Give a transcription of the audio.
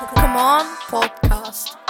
Come on podcast.